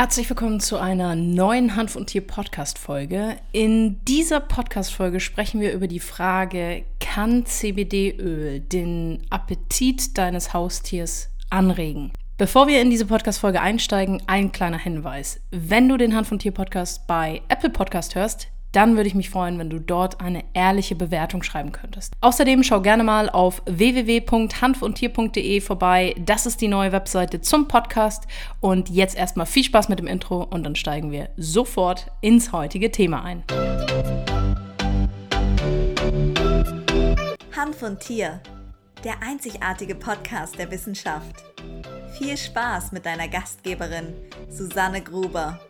Herzlich willkommen zu einer neuen Hanf und Tier Podcast Folge. In dieser Podcast Folge sprechen wir über die Frage, kann CBD-Öl den Appetit deines Haustiers anregen? Bevor wir in diese Podcast Folge einsteigen, ein kleiner Hinweis. Wenn du den Hanf und Tier Podcast bei Apple Podcast hörst, dann würde ich mich freuen, wenn du dort eine ehrliche Bewertung schreiben könntest. Außerdem schau gerne mal auf www.hanfundtier.de vorbei. Das ist die neue Webseite zum Podcast. Und jetzt erstmal viel Spaß mit dem Intro und dann steigen wir sofort ins heutige Thema ein. Hanf und Tier, der einzigartige Podcast der Wissenschaft. Viel Spaß mit deiner Gastgeberin Susanne Gruber.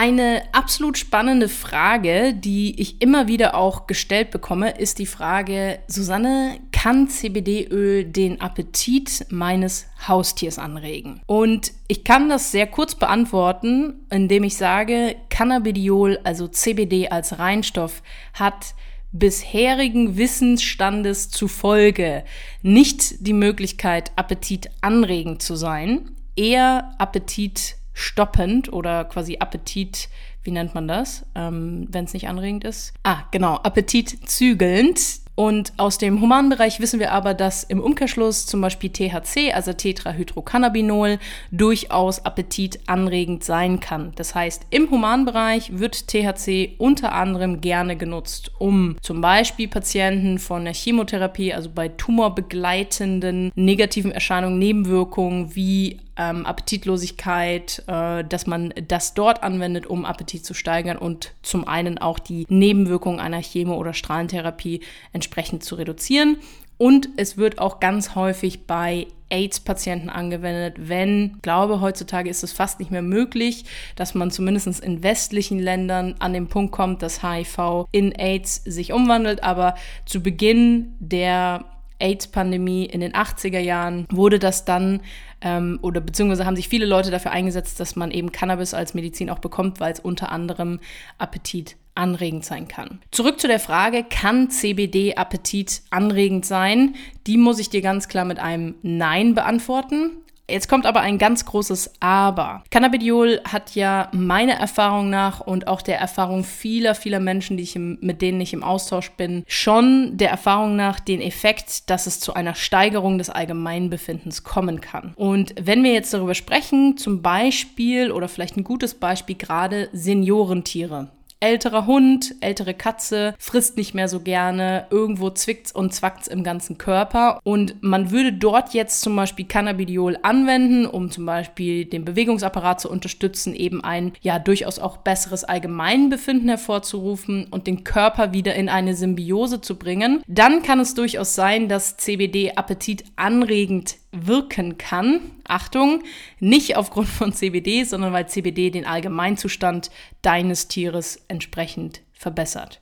Eine absolut spannende Frage, die ich immer wieder auch gestellt bekomme, ist die Frage, Susanne, kann CBD-Öl den Appetit meines Haustiers anregen? Und ich kann das sehr kurz beantworten, indem ich sage, Cannabidiol, also CBD als Reinstoff, hat bisherigen Wissensstandes zufolge nicht die Möglichkeit, Appetit anregend zu sein, eher Appetit stoppend oder quasi Appetit, wie nennt man das, ähm, wenn es nicht anregend ist? Ah, genau, Appetit zügelnd. Und aus dem humanen Bereich wissen wir aber, dass im Umkehrschluss zum Beispiel THC, also Tetrahydrocannabinol, durchaus appetitanregend sein kann. Das heißt, im humanen Bereich wird THC unter anderem gerne genutzt, um zum Beispiel Patienten von der Chemotherapie, also bei tumorbegleitenden negativen Erscheinungen, Nebenwirkungen wie ähm, Appetitlosigkeit, äh, dass man das dort anwendet, um Appetit zu steigern und zum einen auch die Nebenwirkungen einer Chemo- oder Strahlentherapie entsprechend zu reduzieren. Und es wird auch ganz häufig bei AIDS-Patienten angewendet, wenn, glaube heutzutage ist es fast nicht mehr möglich, dass man zumindest in westlichen Ländern an den Punkt kommt, dass HIV in AIDS sich umwandelt. Aber zu Beginn der AIDS-Pandemie in den 80er Jahren wurde das dann ähm, oder beziehungsweise haben sich viele Leute dafür eingesetzt, dass man eben Cannabis als Medizin auch bekommt, weil es unter anderem Appetit anregend sein kann. Zurück zu der Frage, kann CBD Appetit anregend sein? Die muss ich dir ganz klar mit einem Nein beantworten. Jetzt kommt aber ein ganz großes Aber. Cannabidiol hat ja meiner Erfahrung nach und auch der Erfahrung vieler, vieler Menschen, die ich im, mit denen ich im Austausch bin, schon der Erfahrung nach den Effekt, dass es zu einer Steigerung des Allgemeinbefindens kommen kann. Und wenn wir jetzt darüber sprechen, zum Beispiel oder vielleicht ein gutes Beispiel gerade Seniorentiere, älterer Hund, ältere Katze, frisst nicht mehr so gerne, irgendwo zwickt's und zwackt's im ganzen Körper. Und man würde dort jetzt zum Beispiel Cannabidiol anwenden, um zum Beispiel den Bewegungsapparat zu unterstützen, eben ein ja durchaus auch besseres Allgemeinbefinden hervorzurufen und den Körper wieder in eine Symbiose zu bringen. Dann kann es durchaus sein, dass CBD Appetit anregend wirken kann. Achtung, nicht aufgrund von CBD, sondern weil CBD den Allgemeinzustand deines Tieres entsprechend verbessert.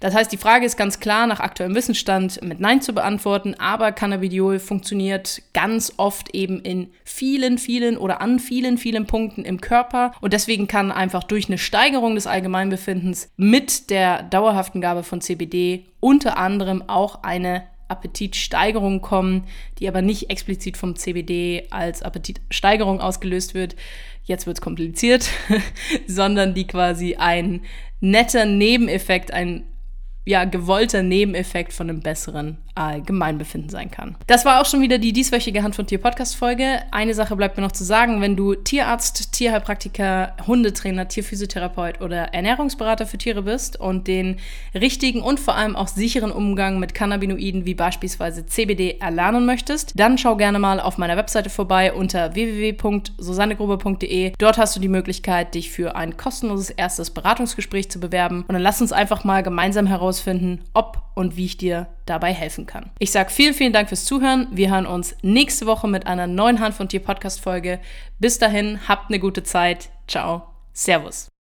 Das heißt, die Frage ist ganz klar nach aktuellem Wissensstand mit Nein zu beantworten, aber Cannabidiol funktioniert ganz oft eben in vielen, vielen oder an vielen, vielen Punkten im Körper und deswegen kann einfach durch eine Steigerung des Allgemeinbefindens mit der dauerhaften Gabe von CBD unter anderem auch eine Appetitsteigerung kommen, die aber nicht explizit vom CBD als Appetitsteigerung ausgelöst wird. Jetzt wird es kompliziert, sondern die quasi ein netter Nebeneffekt, ein ja, gewollter Nebeneffekt von einem besseren Allgemeinbefinden sein kann. Das war auch schon wieder die dieswöchige Hand von Tier Podcast Folge. Eine Sache bleibt mir noch zu sagen, wenn du Tierarzt, Tierheilpraktiker, Hundetrainer, Tierphysiotherapeut oder Ernährungsberater für Tiere bist und den richtigen und vor allem auch sicheren Umgang mit Cannabinoiden wie beispielsweise CBD erlernen möchtest, dann schau gerne mal auf meiner Webseite vorbei unter www.susannegruber.de. Dort hast du die Möglichkeit, dich für ein kostenloses erstes Beratungsgespräch zu bewerben und dann lass uns einfach mal gemeinsam herausfinden, ob und wie ich dir dabei helfen kann. Ich sage vielen, vielen Dank fürs Zuhören. Wir hören uns nächste Woche mit einer neuen Hand von Tier Podcast Folge. Bis dahin, habt eine gute Zeit. Ciao. Servus.